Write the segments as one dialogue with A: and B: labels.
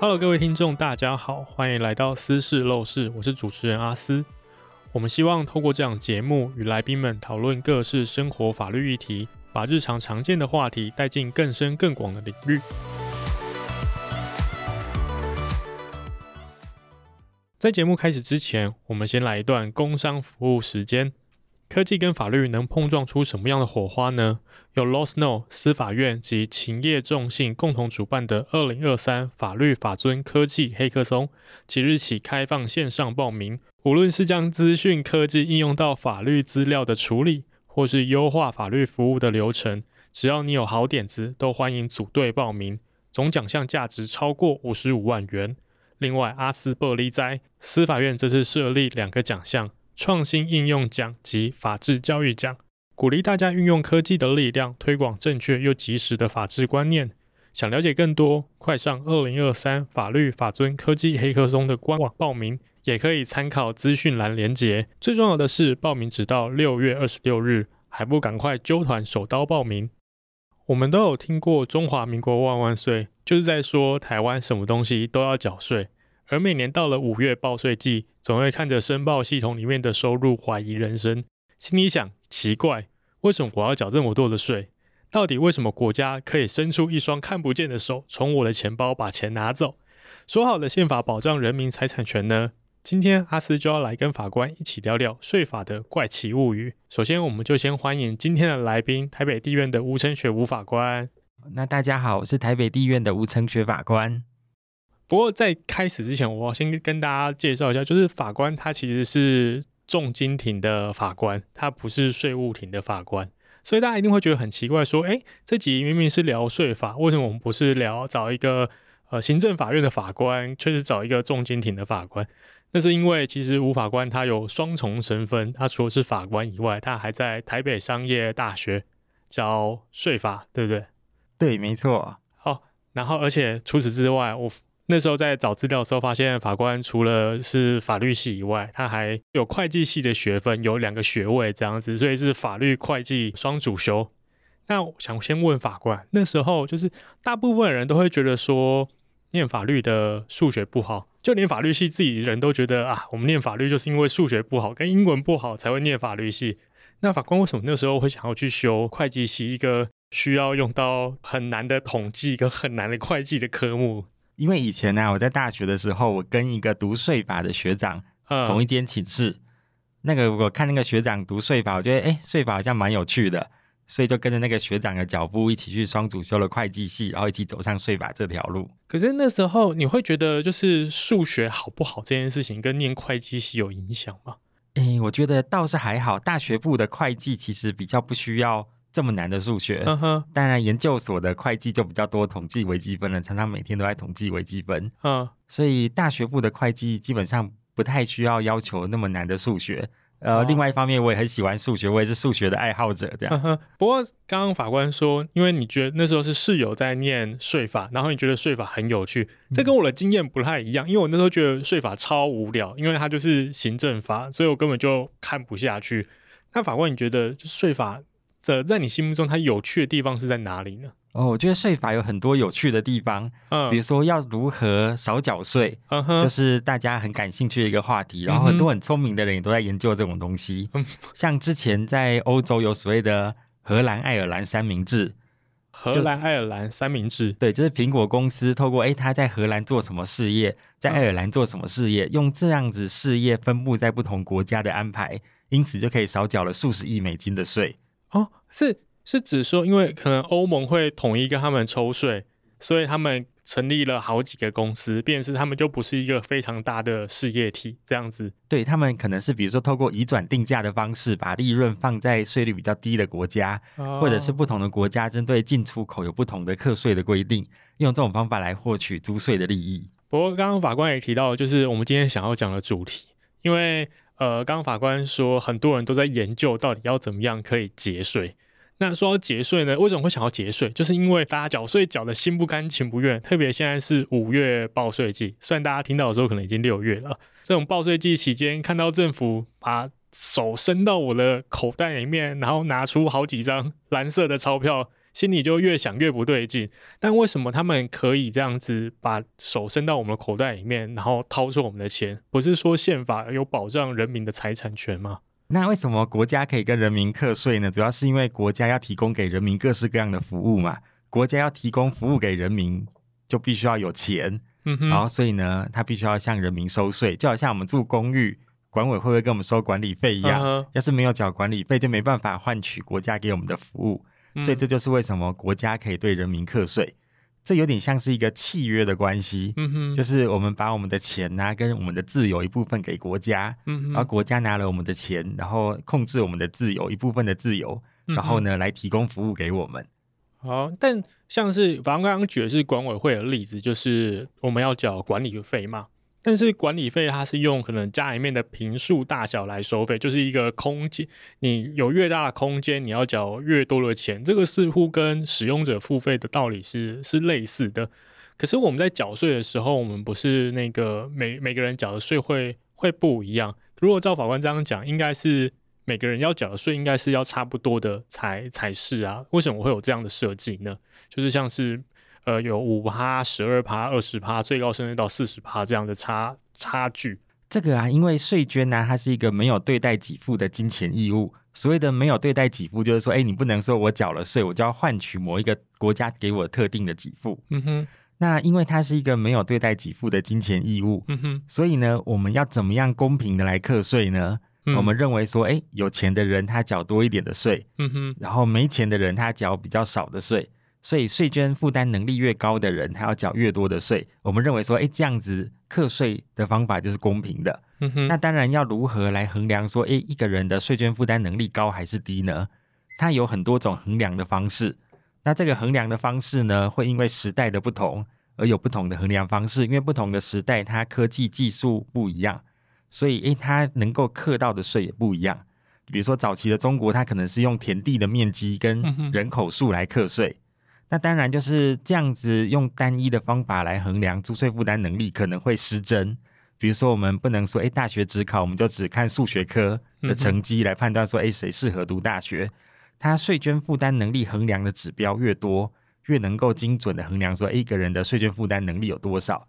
A: Hello，各位听众，大家好，欢迎来到私事陋室，我是主持人阿斯。我们希望透过这样节目与来宾们讨论各式生活法律议题，把日常常见的话题带进更深更广的领域。在节目开始之前，我们先来一段工商服务时间。科技跟法律能碰撞出什么样的火花呢？由 Law Snow 司法院及勤业众信共同主办的二零二三法律法尊科技黑客松，即日起开放线上报名。无论是将资讯科技应用到法律资料的处理，或是优化法律服务的流程，只要你有好点子，都欢迎组队报名。总奖项价值超过五十五万元。另外，阿斯伯利在司法院这次设立两个奖项。创新应用奖及法治教育奖，鼓励大家运用科技的力量，推广正确又及时的法治观念。想了解更多，快上二零二三法律法尊科技黑客松的官网报名，也可以参考资讯栏连结。最重要的是，报名直到六月二十六日，还不赶快揪团手刀报名？我们都有听过“中华民国万万岁”，就是在说台湾什么东西都要缴税。而每年到了五月报税季，总会看着申报系统里面的收入怀疑人生，心里想：奇怪，为什么我要缴这么多的税？到底为什么国家可以伸出一双看不见的手，从我的钱包把钱拿走？说好的宪法保障人民财产权呢？今天阿斯就要来跟法官一起聊聊税法的怪奇物语。首先，我们就先欢迎今天的来宾——台北地院的吴承学吴法官。
B: 那大家好，我是台北地院的吴承学法官。
A: 不过在开始之前，我先跟大家介绍一下，就是法官他其实是重金庭的法官，他不是税务庭的法官，所以大家一定会觉得很奇怪，说，诶，这集明明是聊税法，为什么我们不是聊找一个呃行政法院的法官，却是找一个重金庭的法官？那是因为其实吴法官他有双重身份，他除了是法官以外，他还在台北商业大学教税法，对不对？
B: 对，没错。
A: 好，然后而且除此之外，我。那时候在找资料的时候，发现法官除了是法律系以外，他还有会计系的学分，有两个学位这样子，所以是法律会计双主修。那我想先问法官，那时候就是大部分人都会觉得说，念法律的数学不好，就连法律系自己人都觉得啊，我们念法律就是因为数学不好，跟英文不好才会念法律系。那法官为什么那时候会想要去修会计系，一个需要用到很难的统计跟很难的会计的科目？
B: 因为以前呢、啊，我在大学的时候，我跟一个读税法的学长同一间寝室。嗯、那个我看那个学长读税法，我觉得哎，税法好像蛮有趣的，所以就跟着那个学长的脚步，一起去双主修了会计系，然后一起走上税法这条路。
A: 可是那时候你会觉得，就是数学好不好这件事情，跟念会计系有影响吗？
B: 哎，我觉得倒是还好。大学部的会计其实比较不需要。这么难的数学，当然、uh huh. 研究所的会计就比较多统计微积分了，常常每天都在统计微积分。嗯、uh，huh. 所以大学部的会计基本上不太需要要求那么难的数学。呃，uh. 另外一方面我也很喜欢数学，我也是数学的爱好者。这样。Uh huh.
A: 不过刚刚法官说，因为你觉得那时候是室友在念税法，然后你觉得税法很有趣，这跟我的经验不太一样。因为我那时候觉得税法超无聊，因为它就是行政法，所以我根本就看不下去。那法官，你觉得就税法？这在你心目中，它有趣的地方是在哪里呢？
B: 哦，我觉得税法有很多有趣的地方，嗯，比如说要如何少缴税，就是大家很感兴趣的一个话题。然后很多很聪明的人也都在研究这种东西。嗯，像之前在欧洲有所谓的荷兰爱尔兰三明治，
A: 荷兰爱尔兰三明治，
B: 对，就是苹果公司透过诶他在荷兰做什么事业，在爱尔兰做什么事业，嗯，用这样子事业分布在不同国家的安排，因此就可以少缴了数十亿美金的税。
A: 哦，是是指说，因为可能欧盟会统一跟他们抽税，所以他们成立了好几个公司，便是他们就不是一个非常大的事业体这样子。
B: 对，他们可能是比如说透过移转定价的方式，把利润放在税率比较低的国家，哦、或者是不同的国家针对进出口有不同的课税的规定，用这种方法来获取租税的利益。
A: 不过刚刚法官也提到，就是我们今天想要讲的主题，因为。呃，刚刚法官说，很多人都在研究到底要怎么样可以节税。那说到节税呢，为什么会想要节税？就是因为大家缴税缴的心不甘情不愿，特别现在是五月报税季，虽然大家听到的时候可能已经六月了。这种报税季期间，看到政府把手伸到我的口袋里面，然后拿出好几张蓝色的钞票，心里就越想越不对劲。但为什么他们可以这样子把手伸到我们的口袋里面，然后掏出我们的钱？不是说宪法有保障人民的财产权吗？
B: 那为什么国家可以跟人民课税呢？主要是因为国家要提供给人民各式各样的服务嘛。国家要提供服务给人民，就必须要有钱。然后所以呢，他必须要向人民收税，就好像我们住公寓，管委会会跟我们收管理费一样。嗯、要是没有缴管理费，就没办法换取国家给我们的服务。嗯、所以这就是为什么国家可以对人民课税。这有点像是一个契约的关系。嗯哼，就是我们把我们的钱呐、啊、跟我们的自由一部分给国家。嗯，然后国家拿了我们的钱，然后控制我们的自由一部分的自由，然后呢来提供服务给我们。
A: 好，但像是反正刚刚举的是管委会的例子，就是我们要缴管理费嘛。但是管理费它是用可能家里面的坪数大小来收费，就是一个空间，你有越大的空间，你要缴越多的钱。这个似乎跟使用者付费的道理是是类似的。可是我们在缴税的时候，我们不是那个每每个人缴的税会会不一样。如果照法官这样讲，应该是。每个人要缴的税应该是要差不多的才才是啊？为什么会有这样的设计呢？就是像是呃有五趴、十二趴、二十趴，最高甚至到四十趴这样的差差距。
B: 这个啊，因为税捐呢，它是一个没有对待给付的金钱义务。所谓的没有对待给付，就是说，哎，你不能说我缴了税，我就要换取某一个国家给我特定的给付。嗯哼。那因为它是一个没有对待给付的金钱义务，嗯哼。所以呢，我们要怎么样公平的来课税呢？我们认为说，哎，有钱的人他缴多一点的税，嗯哼，然后没钱的人他缴比较少的税，所以税捐负担能力越高的人，他要缴越多的税。我们认为说，哎，这样子课税的方法就是公平的。嗯哼，那当然要如何来衡量说，哎，一个人的税捐负担能力高还是低呢？它有很多种衡量的方式。那这个衡量的方式呢，会因为时代的不同而有不同的衡量方式，因为不同的时代它科技技术不一样。所以，诶，它能够课到的税也不一样。比如说，早期的中国，它可能是用田地的面积跟人口数来课税。嗯、那当然就是这样子，用单一的方法来衡量租税负担能力，可能会失真。比如说，我们不能说，诶，大学只考，我们就只看数学科的成绩来判断说，哎，谁适合读大学。它税捐负担能力衡量的指标越多，越能够精准的衡量说，诶，一个人的税捐负担能力有多少。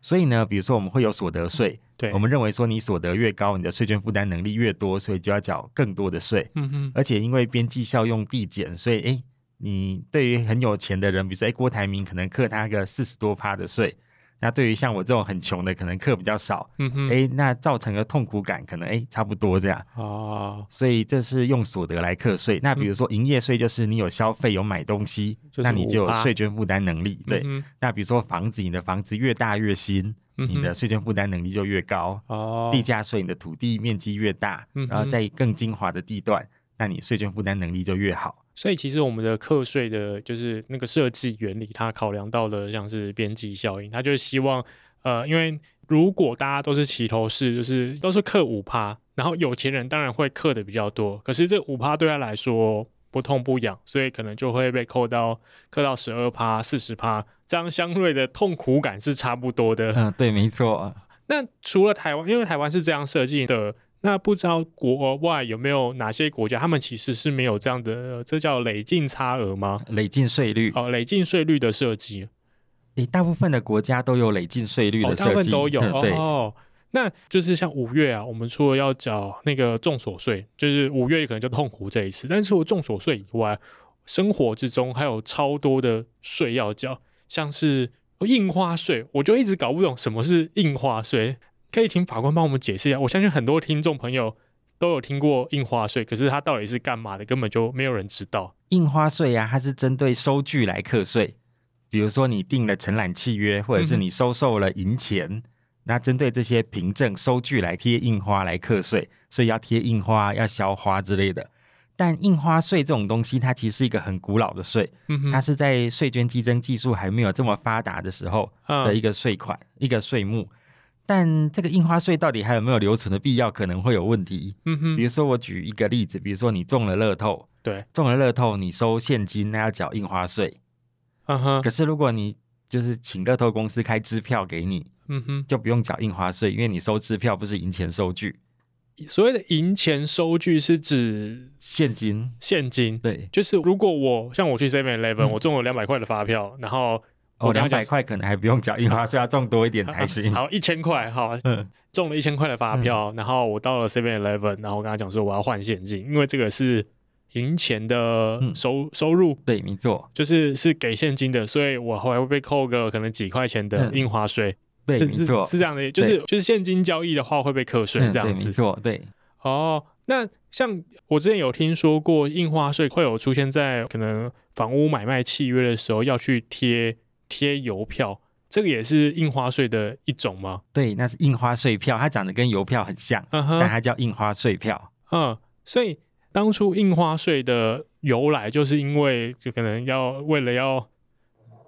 B: 所以呢，比如说我们会有所得税，对，我们认为说你所得越高，你的税捐负担能力越多，所以就要缴更多的税。嗯哼，而且因为边际效用递减，所以诶，你对于很有钱的人，比如说诶，郭台铭可能克他个四十多趴的税。那对于像我这种很穷的，可能课比较少，嗯哼，哎，那造成的痛苦感可能哎差不多这样哦，所以这是用所得来课税。那比如说营业税，就是你有消费有买东西，嗯、那你就有税捐负担能力。对，那比如说房子，你的房子越大越新，嗯、你的税捐负担能力就越高。哦，地价税，你的土地面积越大，嗯、然后在更精华的地段，那你税捐负担能力就越好。
A: 所以其实我们的课税的，就是那个设计原理，它考量到的像是边际效应，它就是希望，呃，因为如果大家都是齐头式，就是都是课五趴，然后有钱人当然会课的比较多，可是这五趴对他来说不痛不痒，所以可能就会被扣到课到十二趴、四十趴，这样相对的痛苦感是差不多的。
B: 嗯，对，没错。
A: 那除了台湾，因为台湾是这样设计的。那不知道国外有没有哪些国家，他们其实是没有这样的，这叫累进差额吗？
B: 累进税率
A: 哦，累进税率的设计。
B: 诶，大部分的国家都有累进税率的设计，哦、大部分
A: 都有。哦，那就是像五月啊，我们除了要缴那个重所税，就是五月可能就痛苦这一次。但是除了重所税以外，生活之中还有超多的税要缴，像是印花税，我就一直搞不懂什么是印花税。可以请法官帮我们解释一下。我相信很多听众朋友都有听过印花税，可是它到底是干嘛的，根本就没有人知道。
B: 印花税呀、啊，它是针对收据来课税。比如说你订了承揽契约，或者是你收受了银钱，嗯、那针对这些凭证收据来贴印花来课税，所以要贴印花、要销花之类的。但印花税这种东西，它其实是一个很古老的税，嗯、哼它是在税捐稽征技术还没有这么发达的时候的一个税款，嗯、一个税目。但这个印花税到底还有没有留存的必要，可能会有问题。嗯哼，比如说我举一个例子，比如说你中了乐透，对，中了乐透，你收现金，那要缴印花税。嗯哼，可是如果你就是请乐透公司开支票给你，嗯哼，就不用缴印花税，因为你收支票不是银钱收据。
A: 所谓的银钱收据是指
B: 现金，
A: 现金。
B: 对，
A: 就是如果我像我去 Seven Eleven，我中了两百块的发票，然后
B: 我两百块可能还不用缴印花税，要中多一点才行。
A: 好，一千块，好，嗯，中了一千块的发票，然后我到了 Seven Eleven，然后我跟他讲说我要换现金，因为这个是赢钱的收收入。
B: 对，没错，
A: 就是是给现金的，所以我后来会被扣个可能几块钱的印花税。
B: 对，没错，
A: 是这样的，就是就是现金交易的话会被课税这样子。
B: 没错，对。
A: 哦，那像我之前有听说过，印花税会有出现在可能房屋买卖契约的时候要去贴贴邮票，这个也是印花税的一种吗？
B: 对，那是印花税票，它长得跟邮票很像，但它叫印花税票。
A: 嗯，所以当初印花税的由来，就是因为就可能要为了要。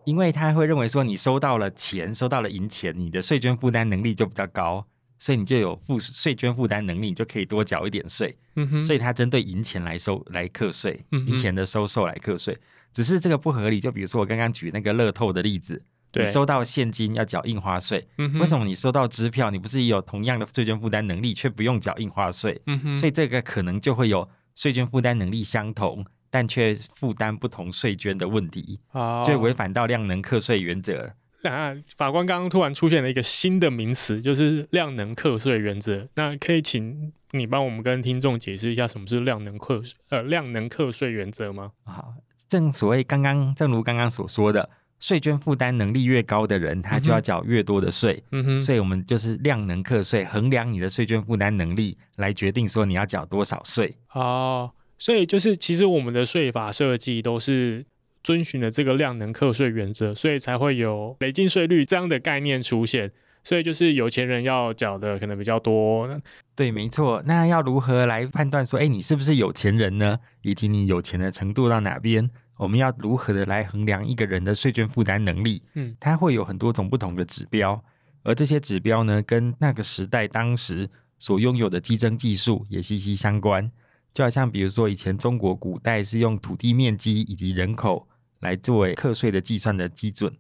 B: 因为他会认为说，你收到了钱，收到了银钱，你的税捐负担能力就比较高，所以你就有负税捐负担能力，你就可以多缴一点税。嗯哼，所以它针对银钱来收来课税，银钱的收受来课税。只是这个不合理，就比如说我刚刚举那个乐透的例子，你收到现金要缴印花税，为什么你收到支票，你不是也有同样的税捐负担能力，却不用缴印花税？嗯哼，所以这个可能就会有税捐负担能力相同。但却负担不同税捐的问题，哦，就违反到量能课税原则。
A: 啊，法官刚刚突然出现了一个新的名词，就是量能课税原则。那可以请你帮我们跟听众解释一下，什么是量能课呃量能课税原则吗？
B: 好，正所谓刚刚正如刚刚所说的，税捐负担能力越高的人，他就要缴越多的税。嗯哼，所以我们就是量能课税，衡量你的税捐负担能力，来决定说你要缴多少税。
A: 哦。所以就是，其实我们的税法设计都是遵循了这个量能课税原则，所以才会有累进税率这样的概念出现。所以就是有钱人要缴的可能比较多。
B: 对，没错。那要如何来判断说，哎，你是不是有钱人呢？以及你有钱的程度到哪边？我们要如何的来衡量一个人的税捐负担能力？嗯，它会有很多种不同的指标，而这些指标呢，跟那个时代当时所拥有的计征技术也息息相关。就好像比如说，以前中国古代是用土地面积以及人口来作为课税的计算的基准。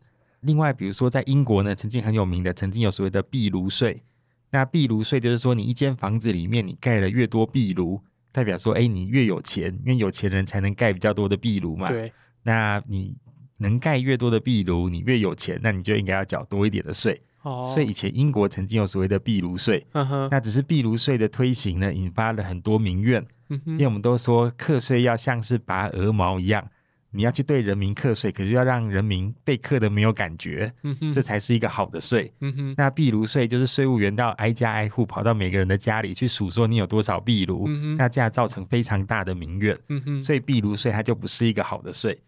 B: 另外，比如说在英国呢，曾经很有名的，曾经有所谓的壁炉税。那壁炉税就是说，你一间房子里面你盖了越多壁炉，代表说，哎，你越有钱，因为有钱人才能盖比较多的壁炉嘛。对。那你能盖越多的壁炉，你越有钱，那你就应该要缴多一点的税。哦。所以以前英国曾经有所谓的壁炉税。嗯哼。那只是壁炉税的推行呢，引发了很多民怨。因为我们都说课税要像是拔鹅毛一样，你要去对人民课税，可是要让人民被课的没有感觉，这才是一个好的税。那壁炉税就是税务员到挨家挨户跑到每个人的家里去数说你有多少壁炉，那这样造成非常大的民怨，所以壁炉税它就不是一个好的税。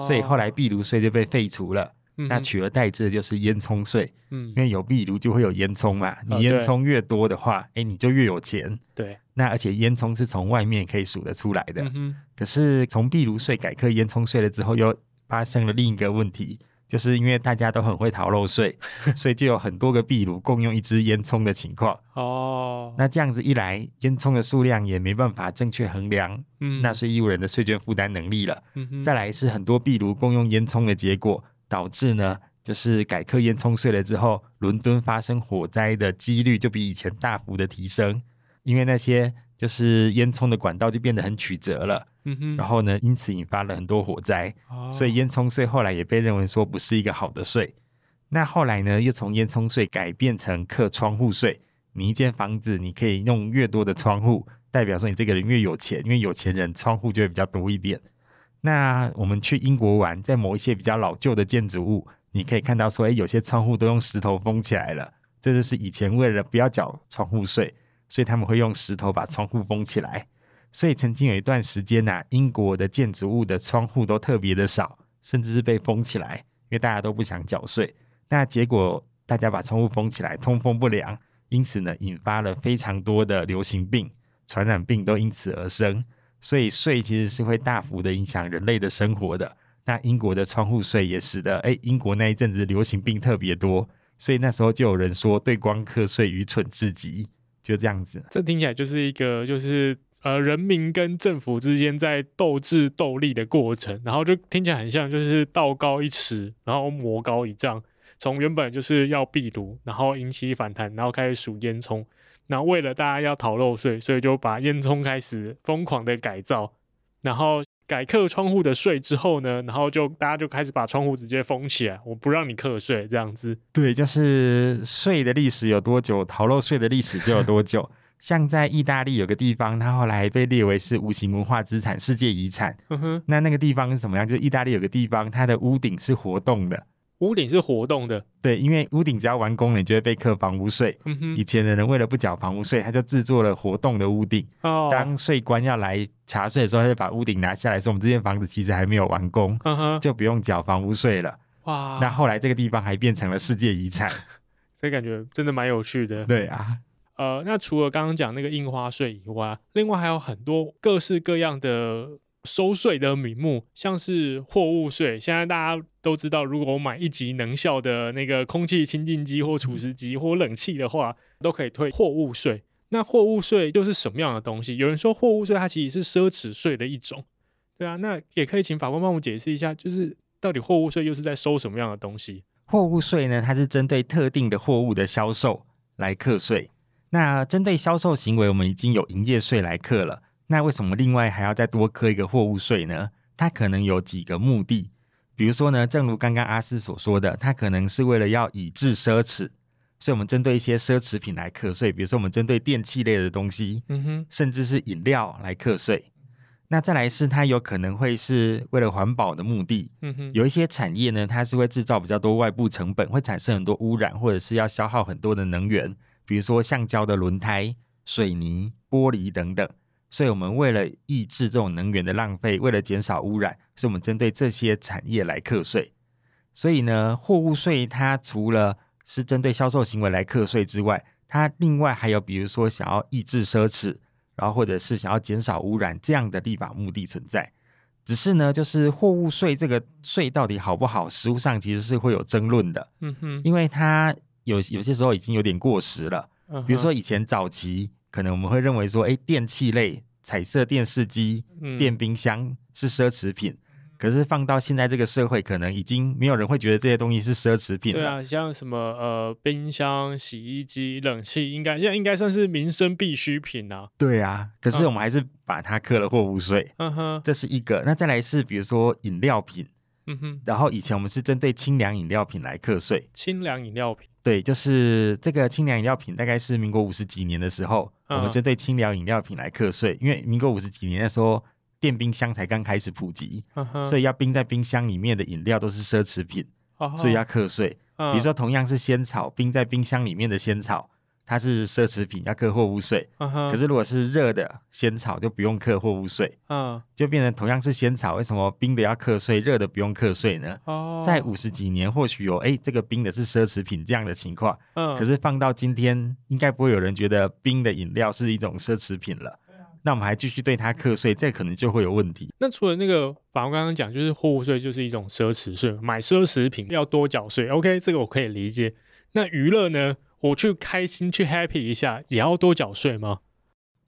B: 所以后来壁炉税就被废除了。那取而代之的就是烟囱税，嗯，因为有壁炉就会有烟囱嘛，你烟囱越多的话，哎、哦，你就越有钱。对，那而且烟囱是从外面可以数得出来的。嗯、可是从壁炉税改课烟囱税了之后，又发生了另一个问题，就是因为大家都很会逃漏税，所以就有很多个壁炉共用一支烟囱的情况。哦，那这样子一来，烟囱的数量也没办法正确衡量纳税义务人的税捐负担能力了。嗯、再来是很多壁炉共用烟囱的结果。导致呢，就是改课烟囱税了之后，伦敦发生火灾的几率就比以前大幅的提升，因为那些就是烟囱的管道就变得很曲折了，嗯哼，然后呢，因此引发了很多火灾，哦、所以烟囱税后来也被认为说不是一个好的税。那后来呢，又从烟囱税改变成课窗户税，你一间房子你可以弄越多的窗户，代表说你这个人越有钱，因为有钱人窗户就会比较多一点。那我们去英国玩，在某一些比较老旧的建筑物，你可以看到说，哎，有些窗户都用石头封起来了。这就是以前为了不要缴窗户税，所以他们会用石头把窗户封起来。所以曾经有一段时间呐，英国的建筑物的窗户都特别的少，甚至是被封起来，因为大家都不想缴税。那结果大家把窗户封起来，通风不良，因此呢，引发了非常多的流行病、传染病都因此而生。所以税其实是会大幅的影响人类的生活的。那英国的窗户税也使得，哎，英国那一阵子流行病特别多，所以那时候就有人说对光课税愚蠢至极，就这样子。
A: 这听起来就是一个就是呃人民跟政府之间在斗智斗力的过程，然后就听起来很像就是道高一尺，然后魔高一丈，从原本就是要壁炉，然后引起反弹，然后开始数烟囱。然后为了大家要逃漏税，所以就把烟囱开始疯狂的改造，然后改课窗户的税之后呢，然后就大家就开始把窗户直接封起来，我不让你课税这样子。
B: 对，就是税的历史有多久，逃漏税的历史就有多久。像在意大利有个地方，它后来被列为是无形文化资产世界遗产。呵呵，那那个地方是什么样？就是意大利有个地方，它的屋顶是活动的。
A: 屋顶是活动的，
B: 对，因为屋顶只要完工了，你就会被课房屋税。嗯哼，以前的人为了不缴房屋税，他就制作了活动的屋顶。哦，当税官要来查税的时候，他就把屋顶拿下来，说我们这间房子其实还没有完工，嗯哼，就不用缴房屋税了。哇，那后来这个地方还变成了世界遗产，
A: 所以感觉真的蛮有趣的。
B: 对啊。
A: 呃，那除了刚刚讲那个印花税以外，另外还有很多各式各样的收税的名目，像是货物税。现在大家都知道，如果我买一级能效的那个空气清净机或除湿机或冷气的话，都可以退货物税。那货物税又是什么样的东西？有人说货物税它其实是奢侈税的一种，对啊，那也可以请法官帮我解释一下，就是到底货物税又是在收什么样的东西？
B: 货物税呢，它是针对特定的货物的销售来课税。那针对销售行为，我们已经有营业税来课了。那为什么另外还要再多磕一个货物税呢？它可能有几个目的。比如说呢，正如刚刚阿斯所说的，它可能是为了要以制奢侈，所以我们针对一些奢侈品来课税。比如说，我们针对电器类的东西，嗯哼，甚至是饮料来课税。那再来是它有可能会是为了环保的目的，嗯哼，有一些产业呢，它是会制造比较多外部成本，会产生很多污染，或者是要消耗很多的能源。比如说橡胶的轮胎、水泥、玻璃等等，所以我们为了抑制这种能源的浪费，为了减少污染，所以我们针对这些产业来课税。所以呢，货物税它除了是针对销售行为来课税之外，它另外还有比如说想要抑制奢侈，然后或者是想要减少污染这样的立法目的存在。只是呢，就是货物税这个税到底好不好，实物上其实是会有争论的。嗯哼，因为它。有有些时候已经有点过时了，比如说以前早期，可能我们会认为说，哎，电器类、彩色电视机、嗯、电冰箱是奢侈品，可是放到现在这个社会，可能已经没有人会觉得这些东西是奢侈品了。
A: 对啊，像什么呃冰箱、洗衣机、冷气，应该现在应该算是民生必需品啊。
B: 对啊，可是我们还是把它课了货物税。嗯哼，这是一个。那再来是比如说饮料品，嗯哼，然后以前我们是针对清凉饮料品来课税。
A: 清凉饮料品。
B: 对，就是这个清凉饮料品，大概是民国五十几年的时候，嗯、我们针对清凉饮料品来课税。因为民国五十几年的时候，电冰箱才刚开始普及，嗯、所以要冰在冰箱里面的饮料都是奢侈品，嗯、所以要课税。嗯、比如说，同样是仙草，冰在冰箱里面的仙草。它是奢侈品，要课货物税。Uh huh. 可是如果是热的仙草，就不用课货物税。嗯、uh，huh. 就变成同样是仙草，为什么冰的要课税，热的不用课税呢？哦，uh. 在五十几年，或许有哎，这个冰的是奢侈品这样的情况。嗯、uh，huh. 可是放到今天，应该不会有人觉得冰的饮料是一种奢侈品了。Uh. 那我们还继续对它课税，这可能就会有问题。
A: 那除了那个，法官刚刚讲，就是货物税就是一种奢侈税，买奢侈品要多缴税。OK，这个我可以理解。那娱乐呢？我去开心去 happy 一下，也要多缴税吗？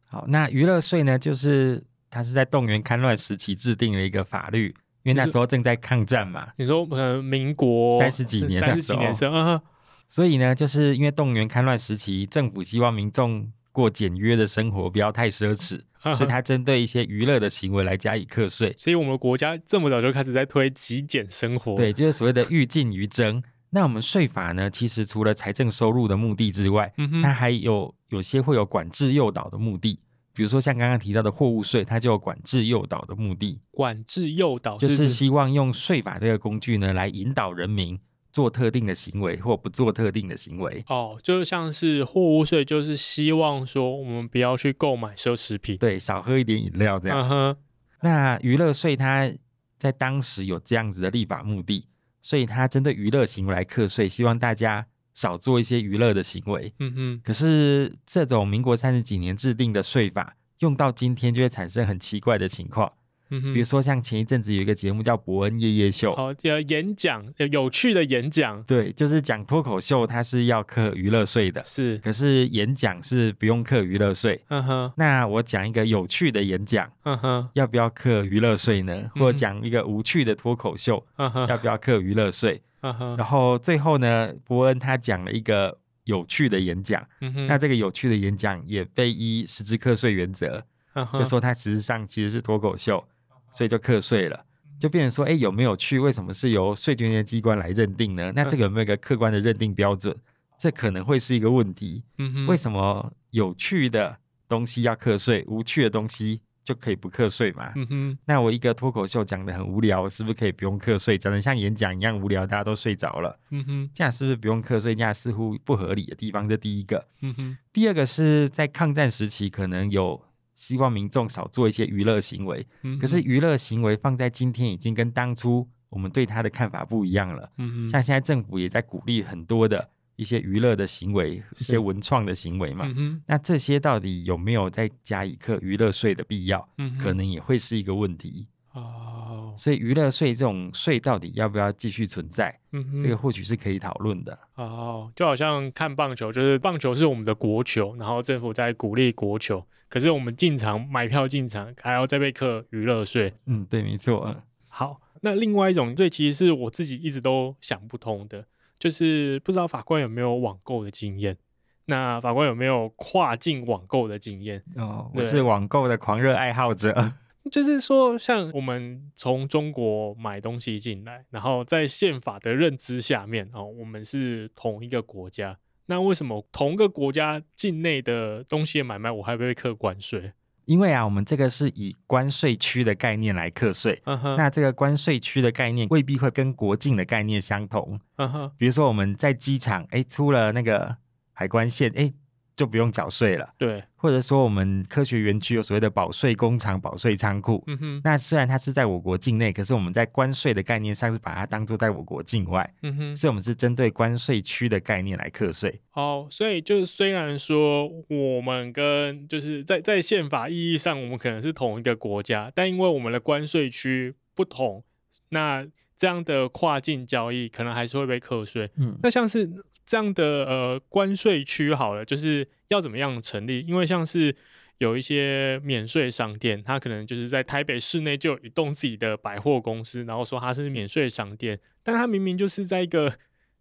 B: 好，那娱乐税呢？就是它是在动员戡乱时期制定了一个法律，因为那时候正在抗战嘛。
A: 你说呃，民国
B: 三十几年的时候，
A: 三十几年啊，
B: 所以呢，就是因为动员戡乱时期，政府希望民众过简约的生活，不要太奢侈，啊、所以它针对一些娱乐的行为来加以课税。
A: 所以我们国家这么早就开始在推极简生活，
B: 对，就是所谓的欲进于征。那我们税法呢？其实除了财政收入的目的之外，嗯、它还有有些会有管制诱导的目的。比如说像刚刚提到的货物税，它就有管制诱导的目的。
A: 管制诱导
B: 就是希望用税法这个工具呢，来引导人民做特定的行为或不做特定的行为。
A: 哦，就像是货物税，就是希望说我们不要去购买奢侈品，
B: 对，少喝一点饮料这样。那娱乐税它在当时有这样子的立法目的。所以他针对娱乐行为来课税，希望大家少做一些娱乐的行为。嗯哼。可是这种民国三十几年制定的税法，用到今天就会产生很奇怪的情况。嗯，比如说像前一阵子有一个节目叫《伯恩夜夜秀》，
A: 哦，呃，演讲，有趣的演讲，
B: 对，就是讲脱口秀，它是要课娱乐税的，
A: 是，
B: 可是演讲是不用课娱乐税。嗯哼，那我讲一个有趣的演讲，嗯哼，要不要课娱乐税呢？或者讲一个无趣的脱口秀，嗯哼，要不要课娱乐税？嗯哼，然后最后呢，伯恩他讲了一个有趣的演讲，嗯哼，那这个有趣的演讲也被依实质课税原则，嗯，就说它实际上其实是脱口秀，所以就课税了，就变成说，哎，有没有趣？为什么是由税捐的机关来认定呢？那这个有没有一个客观的认定标准？这可能会是一个问题。为什么有趣的东西要课税，无趣的东西？就可以不课税嘛？嗯哼，那我一个脱口秀讲的很无聊，是不是可以不用课税？讲的像演讲一样无聊，大家都睡着了。嗯哼，这样是不是不用课税？这样似乎不合理的地方，这第一个。嗯哼，第二个是在抗战时期，可能有希望民众少做一些娱乐行为。嗯，可是娱乐行为放在今天，已经跟当初我们对它的看法不一样了。嗯，像现在政府也在鼓励很多的。一些娱乐的行为，一些文创的行为嘛，嗯、那这些到底有没有再加一课娱乐税的必要？嗯、可能也会是一个问题哦。所以娱乐税这种税到底要不要继续存在？嗯、这个或许是可以讨论的
A: 哦。就好像看棒球，就是棒球是我们的国球，然后政府在鼓励国球，可是我们进场买票进场还要再被课娱乐税。
B: 嗯，对，没错。嗯，
A: 好，那另外一种税其实是我自己一直都想不通的。就是不知道法官有没有网购的经验，那法官有没有跨境网购的经验？
B: 哦，我是网购的狂热爱好者。
A: 就是说，像我们从中国买东西进来，然后在宪法的认知下面，哦，我们是同一个国家，那为什么同一个国家境内的东西的买卖，我还会被课关税？
B: 因为啊，我们这个是以关税区的概念来课税，uh huh. 那这个关税区的概念未必会跟国境的概念相同。Uh huh. 比如说我们在机场，哎，出了那个海关线，哎。就不用缴税了，
A: 对，
B: 或者说我们科学园区有所谓的保税工厂、保税仓库，嗯哼，那虽然它是在我国境内，可是我们在关税的概念上是把它当做在我国境外，嗯哼，所以我们是针对关税区的概念来课税。
A: 哦，所以就是虽然说我们跟就是在在宪法意义上我们可能是同一个国家，但因为我们的关税区不同，那这样的跨境交易可能还是会被课税。嗯，那像是。这样的呃关税区好了，就是要怎么样成立？因为像是有一些免税商店，它可能就是在台北市内就有一栋自己的百货公司，然后说它是免税商店，但它明明就是在一个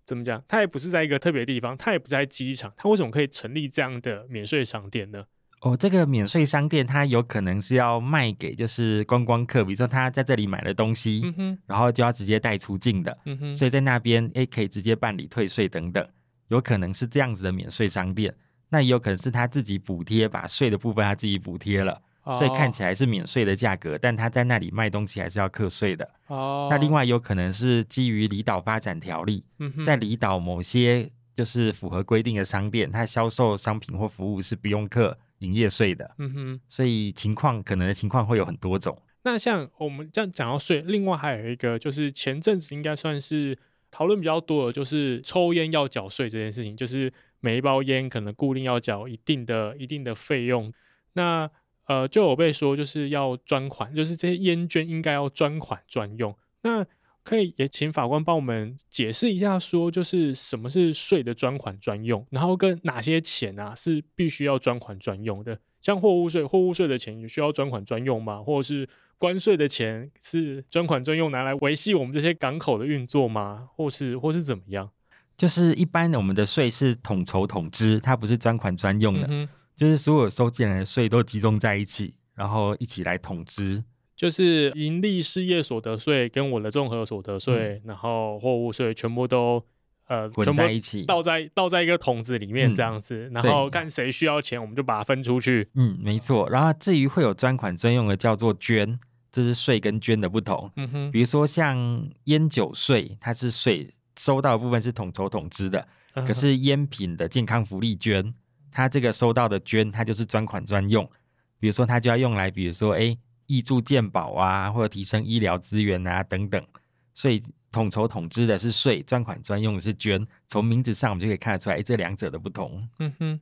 A: 怎么讲？它也不是在一个特别地方，它也不在机场，它为什么可以成立这样的免税商店呢？
B: 哦，这个免税商店它有可能是要卖给就是观光客，比如说他在这里买了东西，嗯、然后就要直接带出境的，嗯、所以在那边诶可以直接办理退税等等，有可能是这样子的免税商店。那也有可能是他自己补贴，把税的部分他自己补贴了，哦、所以看起来是免税的价格，但他在那里卖东西还是要课税的。哦，那另外有可能是基于离岛发展条例，嗯、在离岛某些就是符合规定的商店，它销售商品或服务是不用课。营业税的，嗯哼，所以情况可能的情况会有很多种。
A: 那像我们这样讲到税，另外还有一个就是前阵子应该算是讨论比较多的，就是抽烟要缴税这件事情，就是每一包烟可能固定要缴一定的一定的费用。那呃，就有被说就是要专款，就是这些烟捐应该要专款专用。那可以也请法官帮我们解释一下，说就是什么是税的专款专用，然后跟哪些钱啊是必须要专款专用的？像货物税，货物税的钱也需要专款专用吗？或者是关税的钱是专款专用拿来维系我们这些港口的运作吗？或是或是怎么样？
B: 就是一般我们的税是统筹统支，它不是专款专用的，嗯、就是所有收进来的税都集中在一起，然后一起来统支。
A: 就是盈利事业所得税跟我的综合所得税，嗯、然后货物税全部都呃
B: 混在一起，
A: 倒在倒在一个桶子里面这样子，嗯、然后看谁需要钱，我们就把它分出去。
B: 嗯，没错。然后至于会有专款专用的，叫做捐，这是税跟捐的不同。嗯哼，比如说像烟酒税，它是税收到的部分是统筹统支的，嗯、可是烟品的健康福利捐，它这个收到的捐，它就是专款专用。比如说，它就要用来，比如说，哎。挹注健保啊，或者提升医疗资源啊等等，所以统筹统支的是税，专款专用的是捐。从名字上我们就可以看得出来，这两者的不同。
A: 嗯哼，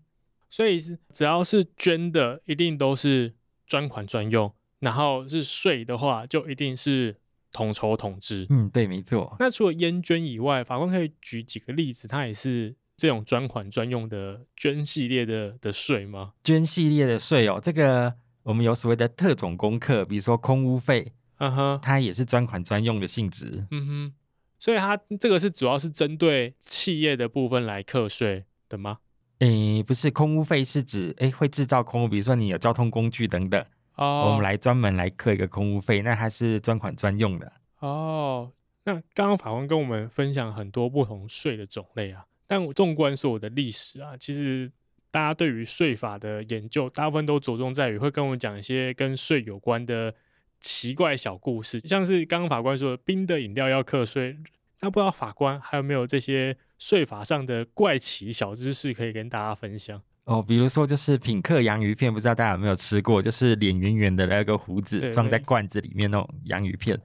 A: 所以只要是捐的，一定都是专款专用；然后是税的话，就一定是统筹统支。
B: 嗯，对，没错。
A: 那除了烟捐以外，法官可以举几个例子，它也是这种专款专用的捐系列的的税吗？
B: 捐系列的税哦，这个。我们有所谓的特种功课，比如说空屋费，嗯哼，它也是专款专用的性质，
A: 嗯哼，所以它这个是主要是针对企业的部分来课税，的吗？
B: 诶，不是，空屋费是指诶会制造空屋，比如说你有交通工具等等，哦，我们来专门来课一个空屋费，那它是专款专用的。
A: 哦，那刚刚法官跟我们分享很多不同税的种类啊，但我纵观所有的历史啊，其实大家对于税法的研究，大部分都着重在于会跟我们讲一些跟税有关的奇怪小故事，像是刚刚法官说的冰的饮料要课税，那不知道法官还有没有这些税法上的怪奇小知识可以跟大家分享？
B: 哦，比如说就是品客洋芋片，不知道大家有没有吃过，就是脸圆圆的那个胡子装在罐子里面那种洋芋片。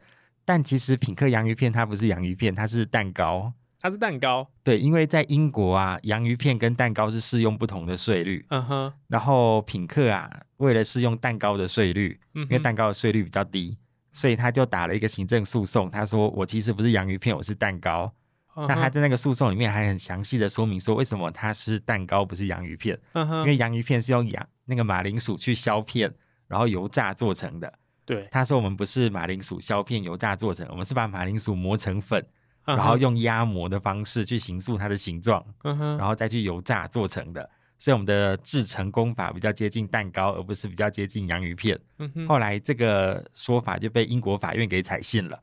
B: 但其实品客洋芋片它不是洋芋片，它是蛋糕。
A: 它是蛋糕。
B: 对，因为在英国啊，洋芋片跟蛋糕是适用不同的税率。嗯哼。然后品客啊，为了适用蛋糕的税率，因为蛋糕的税率比较低，所以他就打了一个行政诉讼。他说：“我其实不是洋芋片，我是蛋糕。”但他在那个诉讼里面还很详细的说明说，为什么它是蛋糕不是洋芋片？因为洋芋片是用洋那个马铃薯去削片，然后油炸做成的。
A: 对，
B: 他说我们不是马铃薯削片油炸做成，我们是把马铃薯磨成粉，然后用压磨的方式去形塑它的形状，然后再去油炸做成的。所以我们的制成工法比较接近蛋糕，而不是比较接近洋芋片。后来这个说法就被英国法院给采信了。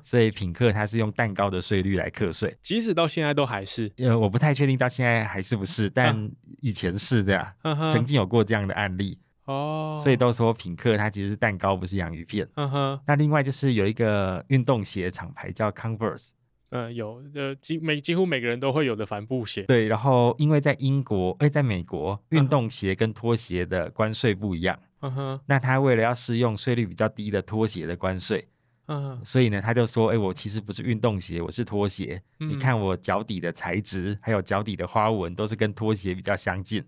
B: 所以品客它是用蛋糕的税率来课税，
A: 即使到现在都还是。
B: 呃，我不太确定到现在还是不是，但以前是这样，曾经有过这样的案例。哦，所以都说品客它其实是蛋糕，不是洋芋片。嗯哼。那另外就是有一个运动鞋厂牌叫 Converse，
A: 嗯，有呃几每几乎每个人都会有的帆布鞋。
B: 对，然后因为在英国，哎，在美国，运动鞋跟拖鞋的关税不一样。嗯哼。那他为了要适用税率比较低的拖鞋的关税，嗯哼，所以呢，他就说，哎，我其实不是运动鞋，我是拖鞋。嗯。你看我脚底的材质，还有脚底的花纹，都是跟拖鞋比较相近。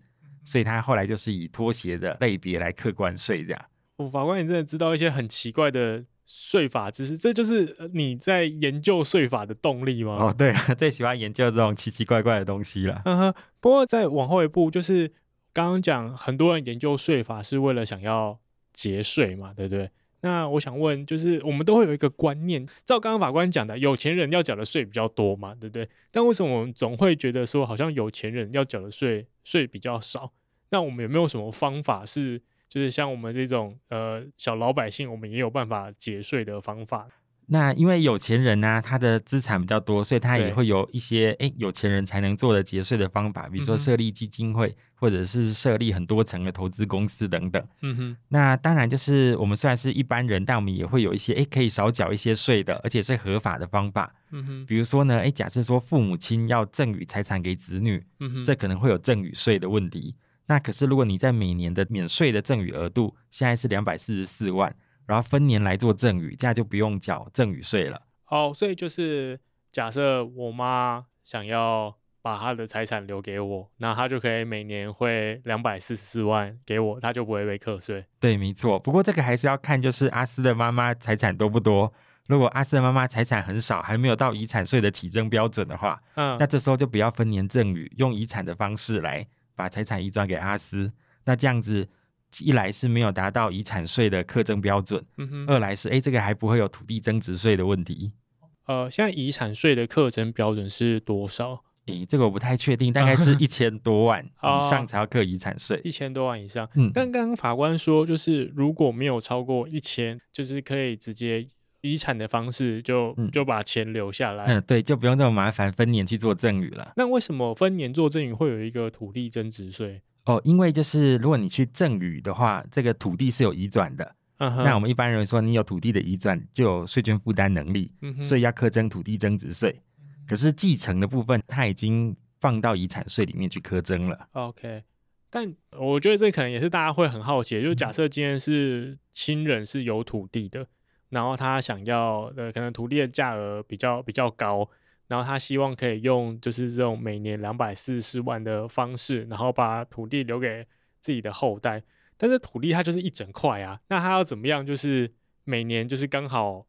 B: 所以他后来就是以拖鞋的类别来课关税，这样。
A: 我法官，你真的知道一些很奇怪的税法知识，这就是你在研究税法的动力吗？
B: 哦，对，最喜欢研究这种奇奇怪怪的东西了。
A: 嗯哼。不过再往后一步，就是刚刚讲很多人研究税法是为了想要节税嘛，对不对？那我想问，就是我们都会有一个观念，照刚刚法官讲的，有钱人要缴的税比较多嘛，对不对？但为什么我们总会觉得说，好像有钱人要缴的税税比较少？那我们有没有什么方法是，就是像我们这种呃小老百姓，我们也有办法节税的方法？
B: 那因为有钱人呢、啊，他的资产比较多，所以他也会有一些哎有钱人才能做的节税的方法，比如说设立基金会，嗯、或者是设立很多层的投资公司等等。嗯哼。那当然就是我们虽然是一般人，但我们也会有一些哎可以少缴一些税的，而且是合法的方法。嗯哼。比如说呢，哎假设说父母亲要赠与财产给子女，嗯哼，这可能会有赠与税的问题。那可是如果你在每年的免税的赠与额度现在是两百四十四万。然后分年来做赠与，这样就不用缴赠与税了。
A: 哦，所以就是假设我妈想要把她的财产留给我，那她就可以每年汇两百四十四万给我，她就不会被课税。
B: 对，没错。不过这个还是要看，就是阿斯的妈妈财产多不多。如果阿斯的妈妈财产很少，还没有到遗产税的起征标准的话，嗯，那这时候就不要分年赠与，用遗产的方式来把财产移转给阿斯。那这样子。一来是没有达到遗产税的课征标准，嗯，二来是哎，这个还不会有土地增值税的问题。
A: 呃，现在遗产税的课征标准是多少？
B: 诶，这个我不太确定，大概是 一千多万以上才要课遗产税。
A: 一千多万以上，嗯，但刚刚法官说，就是如果没有超过一千，就是可以直接遗产的方式就就把钱留下来。
B: 嗯，对，就不用这么麻烦分年去做赠与了。
A: 那为什么分年做赠与会有一个土地增值税？
B: 哦，因为就是如果你去赠与的话，这个土地是有移转的。Uh huh. 那我们一般人说，你有土地的移转就有税捐负担能力，uh. 所以要课征土地增值税。可是继承的部分，它已经放到遗产税里面去课征了。
A: OK，但我觉得这可能也是大家会很好奇，就是假设今天是亲人是有土地的，然后他想要的可能土地的价额比较比较高。然后他希望可以用就是这种每年两百四十万的方式，然后把土地留给自己的后代。但是土地它就是一整块啊，那他要怎么样？就是每年就是刚好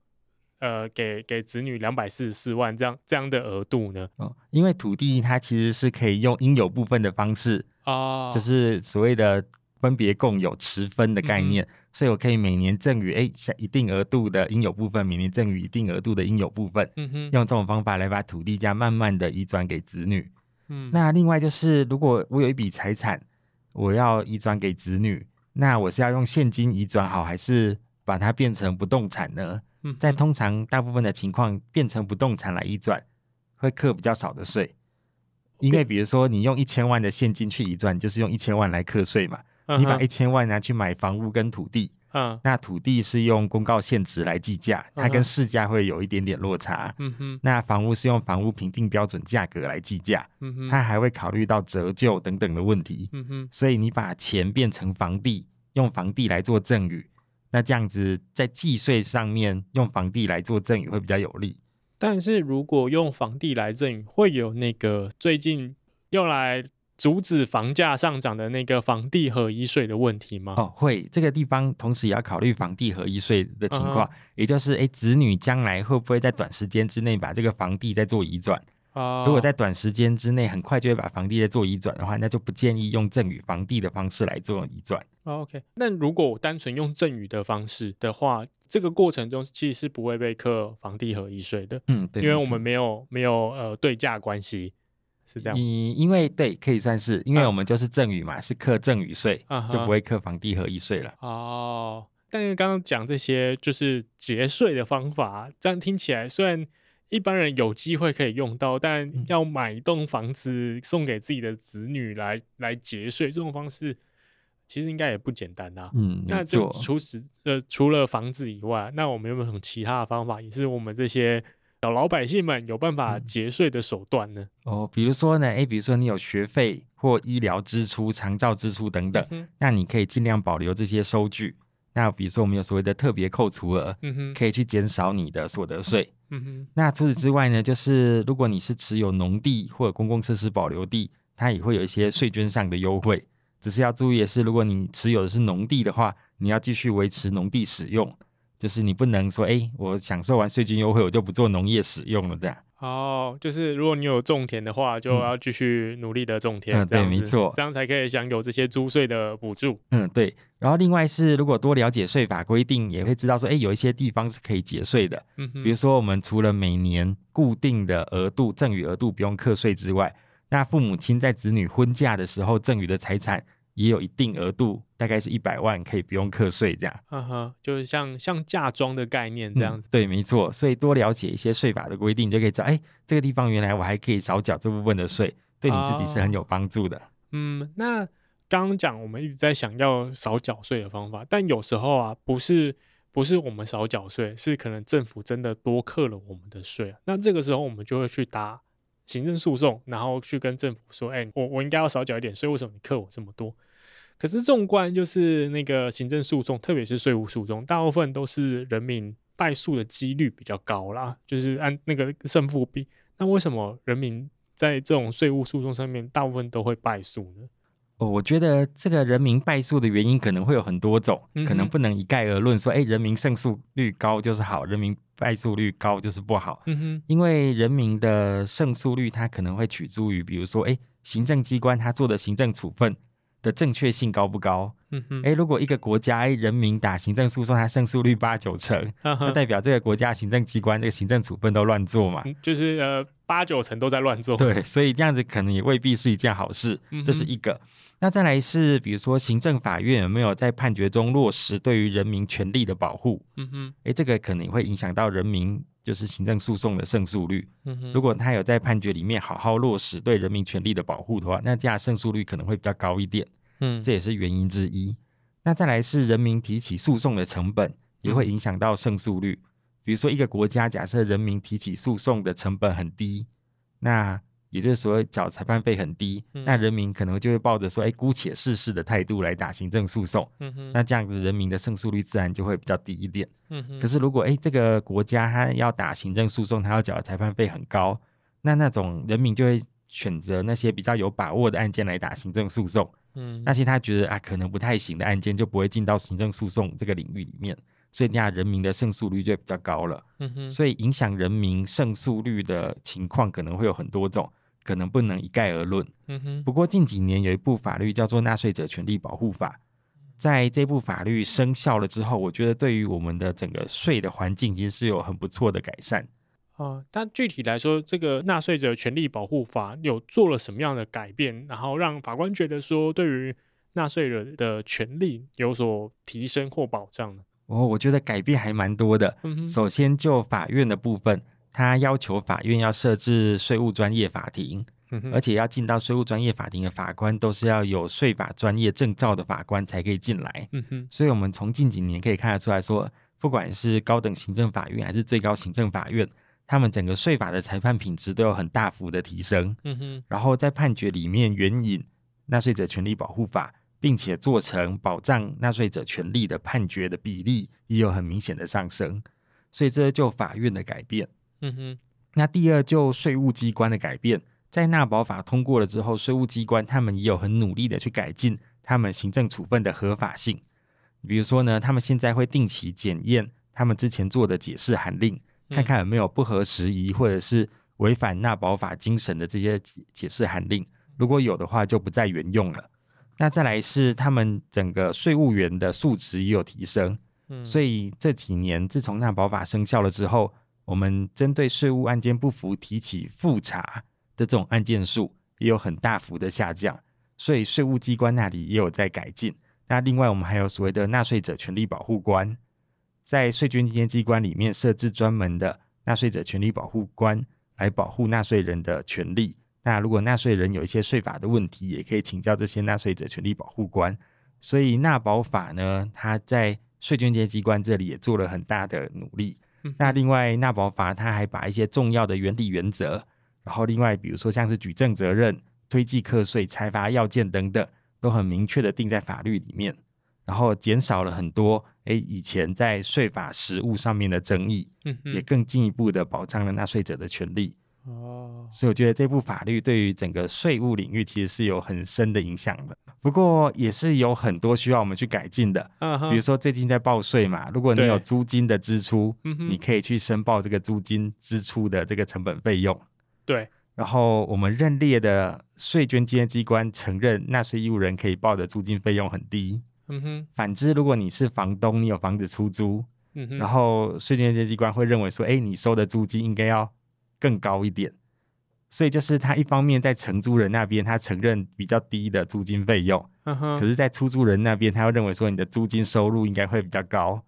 A: 呃给给子女两百四十四万这样这样的额度呢？
B: 哦，因为土地它其实是可以用应有部分的方式哦，就是所谓的分别共有持分的概念。嗯所以我可以每年赠予哎，像一定额度的应有部分，每年赠予一定额度的应有部分，嗯哼，用这种方法来把土地价慢慢的移转给子女。嗯，那另外就是，如果我有一笔财产，我要移转给子女，那我是要用现金移转好，还是把它变成不动产呢？嗯，在通常大部分的情况，变成不动产来移转，会课比较少的税。因为比如说，你用一千万的现金去移转，就是用一千万来课税嘛。你把一千万拿去买房屋跟土地。嗯，那土地是用公告现值来计价，它跟市价会有一点点落差。嗯哼，那房屋是用房屋评定标准价格来计价。嗯哼，它还会考虑到折旧等等的问题。嗯哼，所以你把钱变成房地，用房地来做赠与，那这样子在计税上面用房地来做赠与会比较有利。
A: 但是如果用房地来赠与，会有那个最近用来。阻止房价上涨的那个房地合一税的问题吗？
B: 哦，会，这个地方同时也要考虑房地合一税的情况，uh. 也就是，诶，子女将来会不会在短时间之内把这个房地再做移转？Uh huh. 如果在短时间之内很快就会把房地再做移转的话，那就不建议用赠与房地的方式来做移转。
A: Uh, OK，那如果我单纯用赠与的方式的话，这个过程中其实是不会被课房地合一税的。嗯，对，因为我们没有没有呃对价关系。是这样，
B: 你因为对，可以算是，因为我们就是赠与嘛，啊、是课赠与税，啊、就不会课房地合一税了。
A: 哦，但是刚刚讲这些就是节税的方法，这样听起来虽然一般人有机会可以用到，但要买一栋房子送给自己的子女来来节税，这种方式其实应该也不简单啊。嗯，那就除此呃除了房子以外，那我们有没有什么其他的方法，也是我们这些？小老百姓们有办法节税的手段呢？
B: 嗯、哦，比如说呢，诶，比如说你有学费或医疗支出、长照支出等等，嗯、那你可以尽量保留这些收据。那比如说我们有所谓的特别扣除额，嗯、可以去减少你的所得税。嗯、哼那除此之外呢，就是如果你是持有农地或者公共设施保留地，它也会有一些税捐上的优惠。只是要注意的是，如果你持有的是农地的话，你要继续维持农地使用。就是你不能说，哎、欸，我享受完税金优惠，我就不做农业使用了，这样。
A: 哦，就是如果你有种田的话，就要继续努力的种田，嗯、这样
B: 对，没错，
A: 这样才可以享有这些租税的补助。
B: 嗯，对。然后另外是，如果多了解税法规定，也会知道说，哎、欸，有一些地方是可以节税的。嗯哼，比如说我们除了每年固定的额度赠与额度不用课税之外，那父母亲在子女婚嫁的时候赠与的财产。也有一定额度，大概是一百万，可以不用课税这样。
A: 嗯哼，就是像像嫁妆的概念这样子。
B: 嗯、对，没错。所以多了解一些税法的规定，就可以知道，哎，这个地方原来我还可以少缴这部分的税，对你自己是很有帮助的。哦、
A: 嗯，那刚刚讲我们一直在想要少缴税的方法，但有时候啊，不是不是我们少缴税，是可能政府真的多课了我们的税。那这个时候我们就会去打行政诉讼，然后去跟政府说，哎，我我应该要少缴一点税，为什么你扣我这么多？可是纵观就是那个行政诉讼，特别是税务诉讼，大部分都是人民败诉的几率比较高啦，就是按那个胜负比。那为什么人民在这种税务诉讼上面大部分都会败诉呢？
B: 哦，我觉得这个人民败诉的原因可能会有很多种，嗯、可能不能一概而论说，哎，人民胜诉率高就是好，人民败诉率高就是不好。嗯哼，因为人民的胜诉率它可能会取决于，比如说，哎，行政机关他做的行政处分。的正确性高不高？嗯哼，诶，如果一个国家诶人民打行政诉讼，他胜诉率八九成，那代表这个国家行政机关这个行政处分都乱做嘛？
A: 就是呃八九成都在乱做。
B: 对，所以这样子可能也未必是一件好事。嗯、这是一个。那再来是，比如说行政法院有没有在判决中落实对于人民权利的保护？嗯哼，诶，这个可能会影响到人民就是行政诉讼的胜诉率。嗯哼，如果他有在判决里面好好落实对人民权利的保护的话，那这样胜诉率可能会比较高一点。嗯，这也是原因之一。那再来是人民提起诉讼的成本，也会影响到胜诉率。比如说，一个国家假设人民提起诉讼的成本很低，那也就是说缴裁判费很低，那人民可能就会抱着说，哎，姑且试试的态度来打行政诉讼。那这样子人民的胜诉率自然就会比较低一点。可是如果哎这个国家他要打行政诉讼，他要缴的裁判费很高，那那种人民就会选择那些比较有把握的案件来打行政诉讼。嗯，那些他觉得啊可能不太行的案件就不会进到行政诉讼这个领域里面，所以这样人民的胜诉率就比较高了。嗯哼，所以影响人民胜诉率的情况可能会有很多种，可能不能一概而论。嗯哼，不过近几年有一部法律叫做《纳税者权利保护法》，在这部法律生效了之后，我觉得对于我们的整个税的环境其实是有很不错的改善。
A: 啊，但具体来说，这个纳税者权利保护法有做了什么样的改变，然后让法官觉得说对于纳税人的权利有所提升或保障呢？
B: 哦，我觉得改变还蛮多的。嗯哼，首先就法院的部分，他要求法院要设置税务专业法庭，嗯哼，而且要进到税务专业法庭的法官都是要有税法专业证照的法官才可以进来。嗯哼，所以我们从近几年可以看得出来说，不管是高等行政法院还是最高行政法院，他们整个税法的裁判品质都有很大幅的提升。嗯哼，然后在判决里面援引纳税者权利保护法。并且做成保障纳税者权利的判决的比例也有很明显的上升，所以这就法院的改变。嗯哼，那第二就税务机关的改变，在纳保法通过了之后，税务机关他们也有很努力的去改进他们行政处分的合法性。比如说呢，他们现在会定期检验他们之前做的解释函令，看看有没有不合时宜或者是违反纳保法精神的这些解释函令，如果有的话，就不再原用了。那再来是他们整个税务员的素质也有提升，嗯，所以这几年自从纳保法生效了之后，我们针对税务案件不服提起复查的这种案件数也有很大幅的下降，所以税务机关那里也有在改进。那另外我们还有所谓的纳税者权利保护官，在税捐稽征机关里面设置专门的纳税者权利保护官来保护纳税人的权利。那如果纳税人有一些税法的问题，也可以请教这些纳税者权利保护官。所以纳保法呢，它在税捐稽征机关这里也做了很大的努力。嗯、那另外纳保法它还把一些重要的原理原则，然后另外比如说像是举证责任、推计课税、财罚要件等等，都很明确的定在法律里面，然后减少了很多诶以前在税法实务上面的争议，嗯、也更进一步的保障了纳税者的权利。哦，所以我觉得这部法律对于整个税务领域其实是有很深的影响的。不过也是有很多需要我们去改进的。嗯哼，比如说最近在报税嘛，如果你有租金的支出，你可以去申报这个租金支出的这个成本费用。对。然后我们认列的税捐稽征机关承认纳税义务人可以报的租金费用很低。嗯哼。反之，如果你是房东，你有房子出租，嗯哼，然后税捐机关会认为说，哎，你收的租金应该要。更高一点，所以就是他一方面在承租人那边，他承认比较低的租金费用，嗯哼，可是，在出租人那边，他又认为说你的租金收入应该会比较高，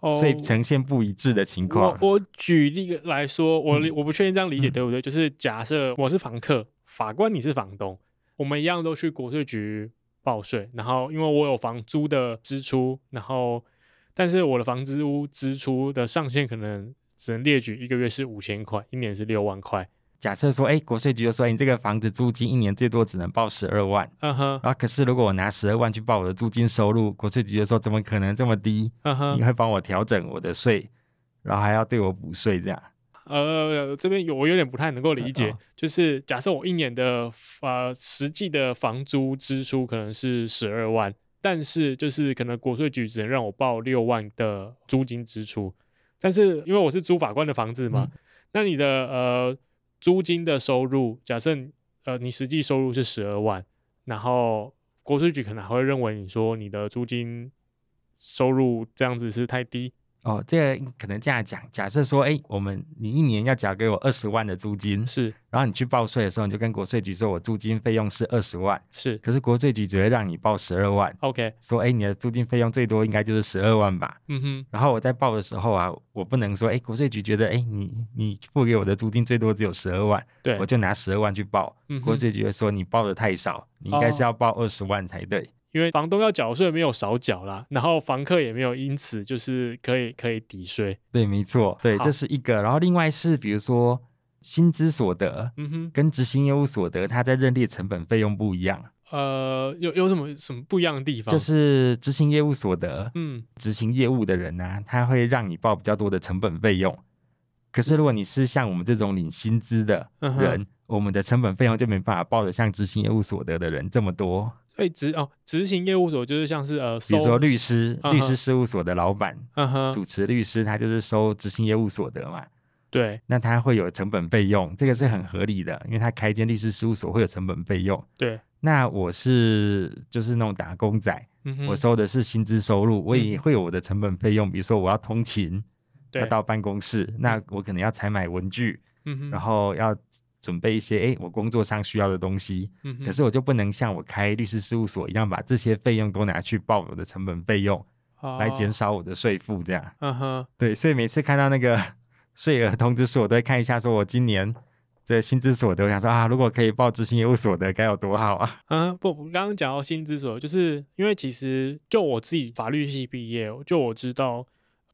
B: 哦，所以呈现不一致的情况。
A: 我，我举例来说，我我不确定这样理解对不对？嗯，就是假设我是房客，法官你是房东，我们一样都去国税局报税，然后因为我有房租的支出，然后但是我的房租支出的上限可能。只能列举一个月是五千块，一年是六万块。
B: 假设说，哎、欸，国税局就说，你这个房子租金一年最多只能报十二万。嗯哼。然后，可是如果我拿十二万去报我的租金收入，国税局就说，怎么可能这么低？嗯哼。你会帮我调整我的税，然后还要对我补税这样？
A: 呃，这边有我有点不太能够理解，嗯哦、就是假设我一年的呃实际的房租支出可能是十二万，但是就是可能国税局只能让我报六万的租金支出。但是因为我是租法官的房子嘛，嗯、那你的呃租金的收入，假设呃你实际收入是十二万，然后国税局可能还会认为你说你的租金收入这样子是太低。
B: 哦，这个可能这样讲，假设说，哎，我们你一年要缴给我二十万的租金，是，然后你去报税的时候，你就跟国税局说我租金费用是二十万，是，可是国税局只会让你报十二万，OK，说，哎，你的租金费用最多应该就是十二万吧，嗯哼，然后我在报的时候啊，我不能说，哎，国税局觉得，哎，你你付给我的租金最多只有十二万，对，我就拿十二万去报，嗯、国税局会说你报的太少，你应该是要报二十万才对。哦
A: 因为房东要缴税没有少缴啦，然后房客也没有因此就是可以可以抵税。
B: 对，没错，对，这是一个。然后另外是比如说薪资所得，嗯哼，跟执行业务所得，它在认列成本费用不一样。
A: 呃，有有什么什么不一样的地方？
B: 就是执行业务所得，嗯，执行业务的人呢、啊，他会让你报比较多的成本费用。可是如果你是像我们这种领薪资的人，嗯、我们的成本费用就没办法报得像执行业务所得的人这么多。
A: 哎，执哦，执行业务所就是像是呃，
B: 比如说律师、uh. 律师事务所的老板，uh. 主持律师，他就是收执行业务所得嘛。对，那他会有成本费用，这个是很合理的，因为他开一间律师事务所会有成本费用。对，那我是就是那种打工仔，uh. 我收的是薪资收入，我也会有我的成本费用，比如说我要通勤，要到办公室，那我可能要采买文具，嗯，然后要准备一些哎我工作上需要的东西，嗯，可是我就不能像我开律师事务所一样，把这些费用都拿去报我的成本费用，哦、来减少我的税负，这样，嗯哼，对，所以每次看到那个税额通知书，我都会看一下，说我今年。这薪资所得，我想说啊，如果可以报执行业务所得，该有多好啊！
A: 嗯，不，刚刚讲到薪资所得，就是因为其实就我自己法律系毕业，就我知道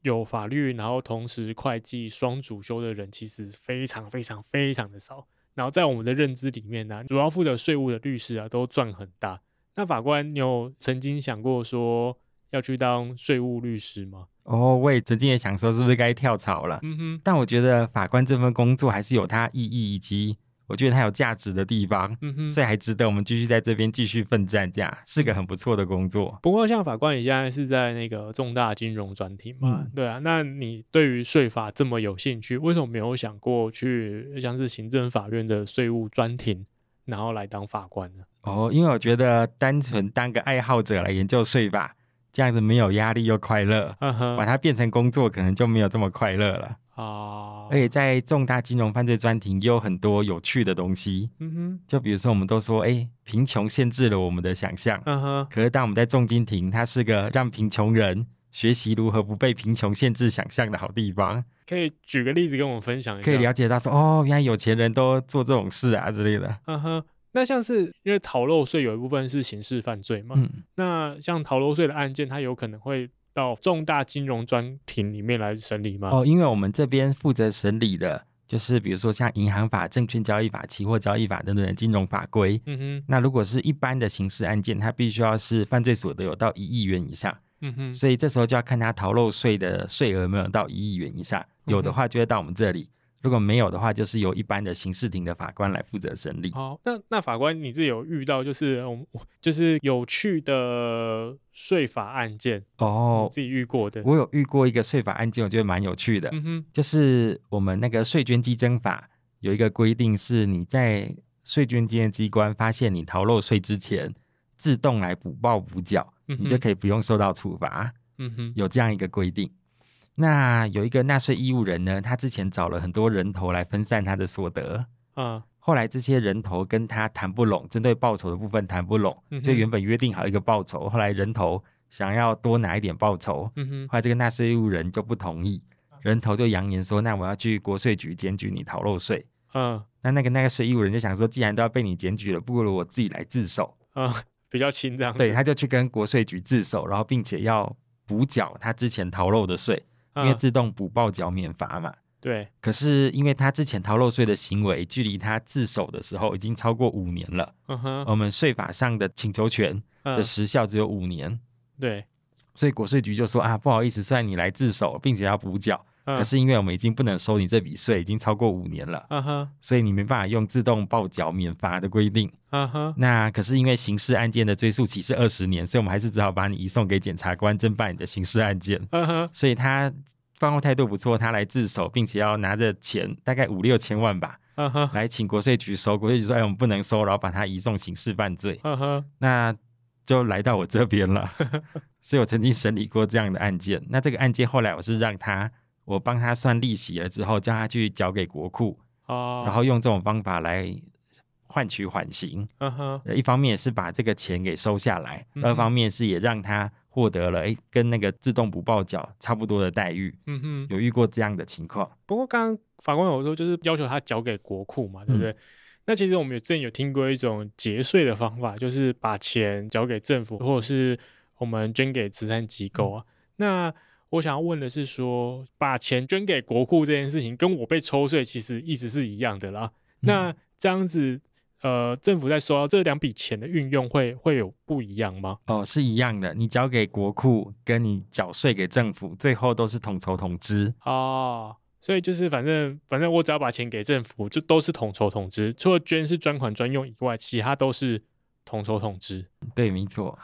A: 有法律，然后同时会计双主修的人，其实非常非常非常的少。然后在我们的认知里面呢、啊，主要负责税务的律师啊，都赚很大。那法官，你有曾经想过说要去当税务律师吗？
B: 哦，我也曾经也想说，是不是该跳槽了？嗯哼。但我觉得法官这份工作还是有它意义以及我觉得它有价值的地方，嗯哼。所以还值得我们继续在这边继续奋战，这样是个很不错的工作。
A: 不过，像法官，你现在是在那个重大金融专题嘛？嗯、对啊。那你对于税法这么有兴趣，为什么没有想过去像是行政法院的税务专庭，然后来当法官呢？
B: 哦，因为我觉得单纯当个爱好者来研究税法。这样子没有压力又快乐，嗯哼，把它变成工作可能就没有这么快乐了哦。而且在重大金融犯罪专庭也有很多有趣的东西，嗯哼，就比如说我们都说，哎，贫穷限制了我们的想象，嗯哼。可是当我们在重金庭，它是个让贫穷人学习如何不被贫穷限制想象的好地方。
A: 可以举个例子跟我们分享一下，
B: 可以了解到说，哦，原来有钱人都做这种事啊之类的，嗯哼。
A: 那像是因为逃漏税有一部分是刑事犯罪嘛，嗯、那像逃漏税的案件，它有可能会到重大金融专庭里面来审理吗？
B: 哦，因为我们这边负责审理的就是比如说像银行法、证券交易法、期货交易法等等的金融法规。嗯哼，那如果是一般的刑事案件，它必须要是犯罪所得有到一亿元以上。嗯哼，所以这时候就要看他逃漏税的税额有没有到一亿元以上，有的话就会到我们这里。如果没有的话，就是由一般的刑事庭的法官来负责审理。
A: 好，那那法官你自己有遇到就是我 就是有趣的税法案件哦？自己遇过的？
B: 我有遇过一个税法案件，我觉得蛮有趣的。嗯哼，就是我们那个税捐稽征法有一个规定，是你在税捐稽征机关发现你逃漏税之前，自动来补报补缴，嗯、你就可以不用受到处罚。嗯哼，有这样一个规定。那有一个纳税义务人呢，他之前找了很多人头来分散他的所得，嗯，后来这些人头跟他谈不拢，针对报酬的部分谈不拢，就原本约定好一个报酬，后来人头想要多拿一点报酬，嗯哼，后来这个纳税义务人就不同意，人头就扬言说，那我要去国税局检举你逃漏税，嗯，那那个那个税义务人就想说，既然都要被你检举了，不如我自己来自首，
A: 嗯，比较轻这样，
B: 对，他就去跟国税局自首，然后并且要补缴他之前逃漏的税。因为自动补报缴免罚嘛，
A: 对。
B: 可是因为他之前逃漏税的行为，距离他自首的时候已经超过五年了。嗯哼。我们税法上的请求权的时效只有五年。
A: 对。
B: 所以国税局就说啊，不好意思，虽然你来自首，并且要补缴，可是因为我们已经不能收你这笔税，已经超过五年了。所以你没办法用自动报缴免罚的规定。那可是因为刑事案件的追诉期是二十年，所以我们还是只好把你移送给检察官侦办你的刑事案件。所以他。办后态度不错，他来自首，并且要拿着钱，大概五六千万吧，uh. 来请国税局收。国税局说：“哎，我们不能收，然后把他移送刑事犯罪。Uh huh. 那就来到我这边了。所以我曾经审理过这样的案件。那这个案件后来我是让他，我帮他算利息了之后，叫他去缴给国库，uh. 然后用这种方法来换取缓刑。嗯哼一方面是把这个钱给收下来，二、uh. 方面是也让他。获得了哎，跟那个自动不报缴差不多的待遇。嗯哼，有遇过这样的情况。
A: 不过刚刚法官有说，就是要求他缴给国库嘛，对不对？嗯、那其实我们之前有听过一种节税的方法，就是把钱交给政府，或者是我们捐给慈善机构啊。嗯、那我想要问的是说，把钱捐给国库这件事情，跟我被抽税其实意思是一样的啦。嗯、那这样子。呃，政府在收到这两笔钱的运用会会有不一样吗？
B: 哦，是一样的。你交给国库，跟你缴税给政府，最后都是统筹统支。
A: 哦，所以就是反正反正我只要把钱给政府，就都是统筹统支。除了捐是专款专用以外，其他都是统筹统支。
B: 对，没
A: 错。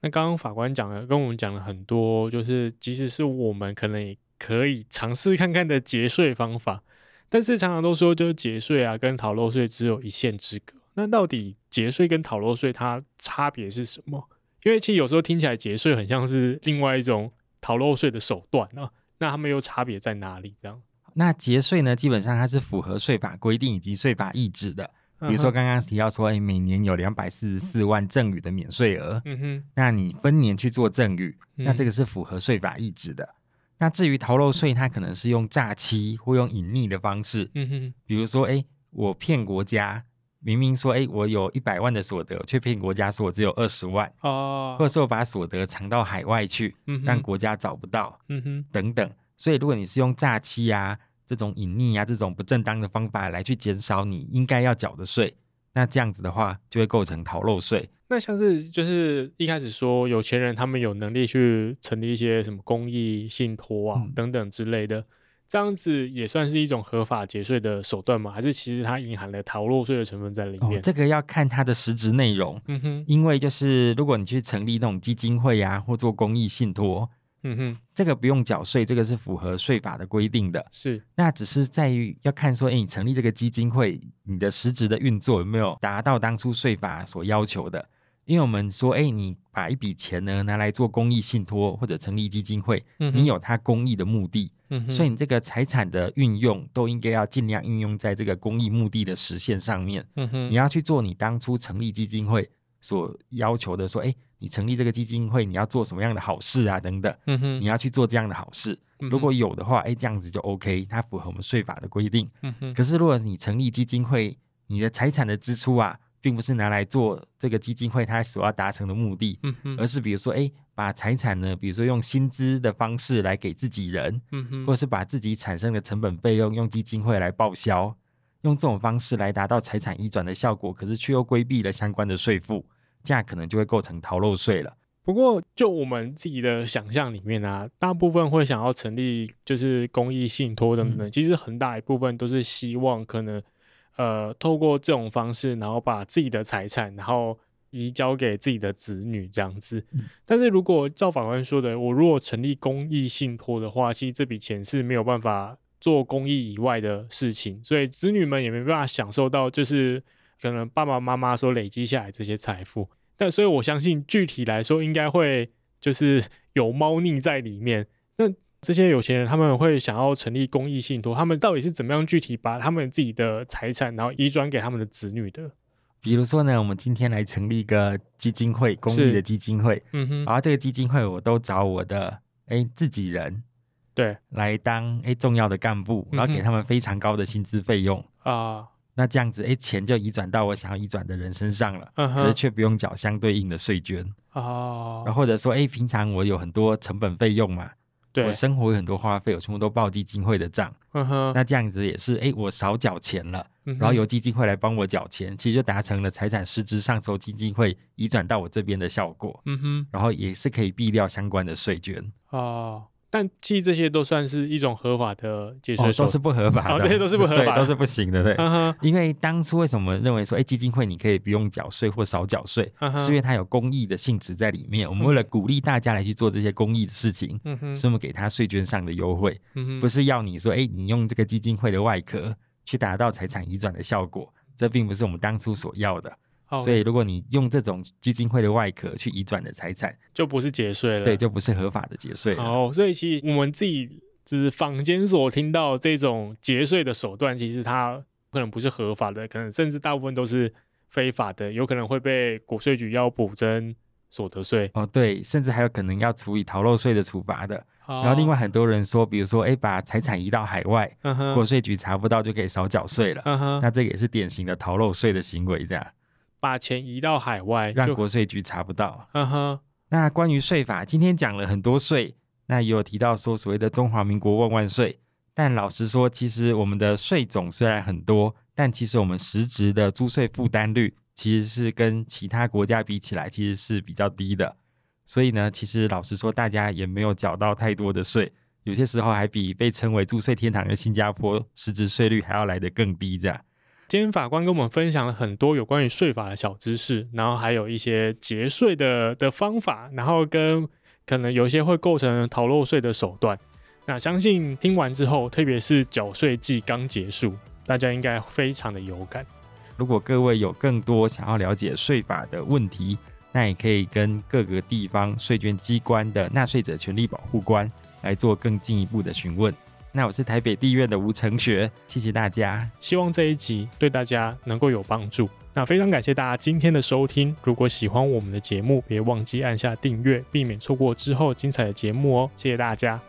A: 那刚刚法官讲了，跟我们讲了很多，就是即使是我们可能也可以尝试看看的节税方法。但是常常都说，就是节税啊，跟逃漏税只有一线之隔。那到底节税跟逃漏税它差别是什么？因为其实有时候听起来节税很像是另外一种逃漏税的手段啊。那他们又差别在哪里？这样？
B: 那节税呢，基本上它是符合税法规定以及税法意志的。比如说刚刚提到说，哎，每年有两百四十四万赠与的免税额，嗯哼，那你分年去做赠与，那这个是符合税法意志的。那至于逃漏税，它可能是用诈欺或用隐匿的方式，嗯哼，比如说，哎，我骗国家，明明说，哎，我有一百万的所得，却骗国家说我只有二十万，哦，或者说我把所得藏到海外去，嗯，让国家找不到，嗯哼，等等。所以，如果你是用诈欺啊，这种隐匿啊，这种不正当的方法来去减少你应该要缴的税，那这样子的话就会构成逃漏税。
A: 那像是就是一开始说有钱人他们有能力去成立一些什么公益信托啊、嗯、等等之类的，这样子也算是一种合法节税的手段吗？还是其实它隐含了逃漏税的成分在里面？
B: 哦，这个要看它的实质内容。嗯哼，因为就是如果你去成立那种基金会啊，或做公益信托。嗯哼，这个不用缴税，这个是符合税法的规定的。是，那只是在于要看说，哎，你成立这个基金会，你的实质的运作有没有达到当初税法所要求的？因为我们说，哎，你把一笔钱呢拿来做公益信托或者成立基金会，嗯、你有它公益的目的，嗯，所以你这个财产的运用都应该要尽量运用在这个公益目的的实现上面。嗯哼，你要去做你当初成立基金会所要求的，说，哎。你成立这个基金会，你要做什么样的好事啊？等等，嗯哼，你要去做这样的好事，如果有的话，哎，这样子就 OK，它符合我们税法的规定。嗯哼，可是如果你成立基金会，你的财产的支出啊，并不是拿来做这个基金会它所要达成的目的，嗯哼，而是比如说，哎，把财产呢，比如说用薪资的方式来给自己人，嗯哼，或者是把自己产生的成本费用用基金会来报销，用这种方式来达到财产移转的效果，可是却又规避了相关的税负。这样可能就会构成逃漏税了。
A: 不过，就我们自己的想象里面啊，大部分会想要成立就是公益信托等等，嗯、其实很大一部分都是希望可能呃透过这种方式，然后把自己的财产然后移交给自己的子女这样子。嗯、但是如果照法官说的，我如果成立公益信托的话，其实这笔钱是没有办法做公益以外的事情，所以子女们也没办法享受到就是。可能爸爸妈妈所累积下来这些财富，但所以我相信具体来说应该会就是有猫腻在里面。那这些有钱人他们会想要成立公益信托，他们到底是怎么样具体把他们自己的财产然后移转给他们的子女的？
B: 比如说呢，我们今天来成立一个基金会，公益的基金会，嗯哼，然后这个基金会我都找我的哎自己人对来当哎重要的干部，然后给他们非常高的薪资费用啊。嗯那这样子，哎，钱就移转到我想要移转的人身上了，嗯、可是却不用缴相对应的税捐哦。然后或者说，哎，平常我有很多成本费用嘛，对，我生活有很多花费，我全部都报基金会的账。嗯哼，那这样子也是，哎，我少缴钱了，嗯、然后由基金会来帮我缴钱，其实就达成了财产实质上从基金会移转到我这边的效果。嗯哼，然后也是可以避掉相关的税捐哦。
A: 但其实这些都算是一种合法的节税，
B: 都是不合法的，
A: 哦，这些都是不合法的，
B: 都是不行的，对。Uh. 因为当初为什么认为说，哎，基金会你可以不用缴税或少缴税，uh. 是因为它有公益的性质在里面。我们为了鼓励大家来去做这些公益的事情，嗯哼、uh，所以我们给他税捐上的优惠，uh，huh. 不是要你说，哎，你用这个基金会的外壳去达到财产移转的效果，这并不是我们当初所要的。所以，如果你用这种基金会的外壳去移转的财产，
A: 就不是节税了。
B: 对，就不是合法的节税。
A: 哦，所以其实我们自己只是坊间所听到这种节税的手段，其实它可能不是合法的，可能甚至大部分都是非法的，有可能会被国税局要补征所得税。
B: 哦，对，甚至还有可能要处以逃漏税的处罚的。哦、然后，另外很多人说，比如说，哎，把财产移到海外，国税局查不到就可以少缴税了。那这个也是典型的逃漏税的行为，这样。
A: 把钱移到海外，
B: 让国税局查不到。嗯哼。那关于税法，今天讲了很多税，那也有提到说所谓的中华民国万万税。但老实说，其实我们的税种虽然很多，但其实我们实质的租税负担率其实是跟其他国家比起来，其实是比较低的。所以呢，其实老实说，大家也没有缴到太多的税，有些时候还比被称为租税天堂的新加坡实质税率还要来得更低，这样。
A: 今天法官跟我们分享了很多有关于税法的小知识，然后还有一些节税的的方法，然后跟可能有一些会构成逃漏税的手段。那相信听完之后，特别是缴税季刚结束，大家应该非常的有感。
B: 如果各位有更多想要了解税法的问题，那也可以跟各个地方税捐机关的纳税者权利保护官来做更进一步的询问。那我是台北地院的吴成学，谢谢大家。
A: 希望这一集对大家能够有帮助。那非常感谢大家今天的收听。如果喜欢我们的节目，别忘记按下订阅，避免错过之后精彩的节目哦。谢谢大家。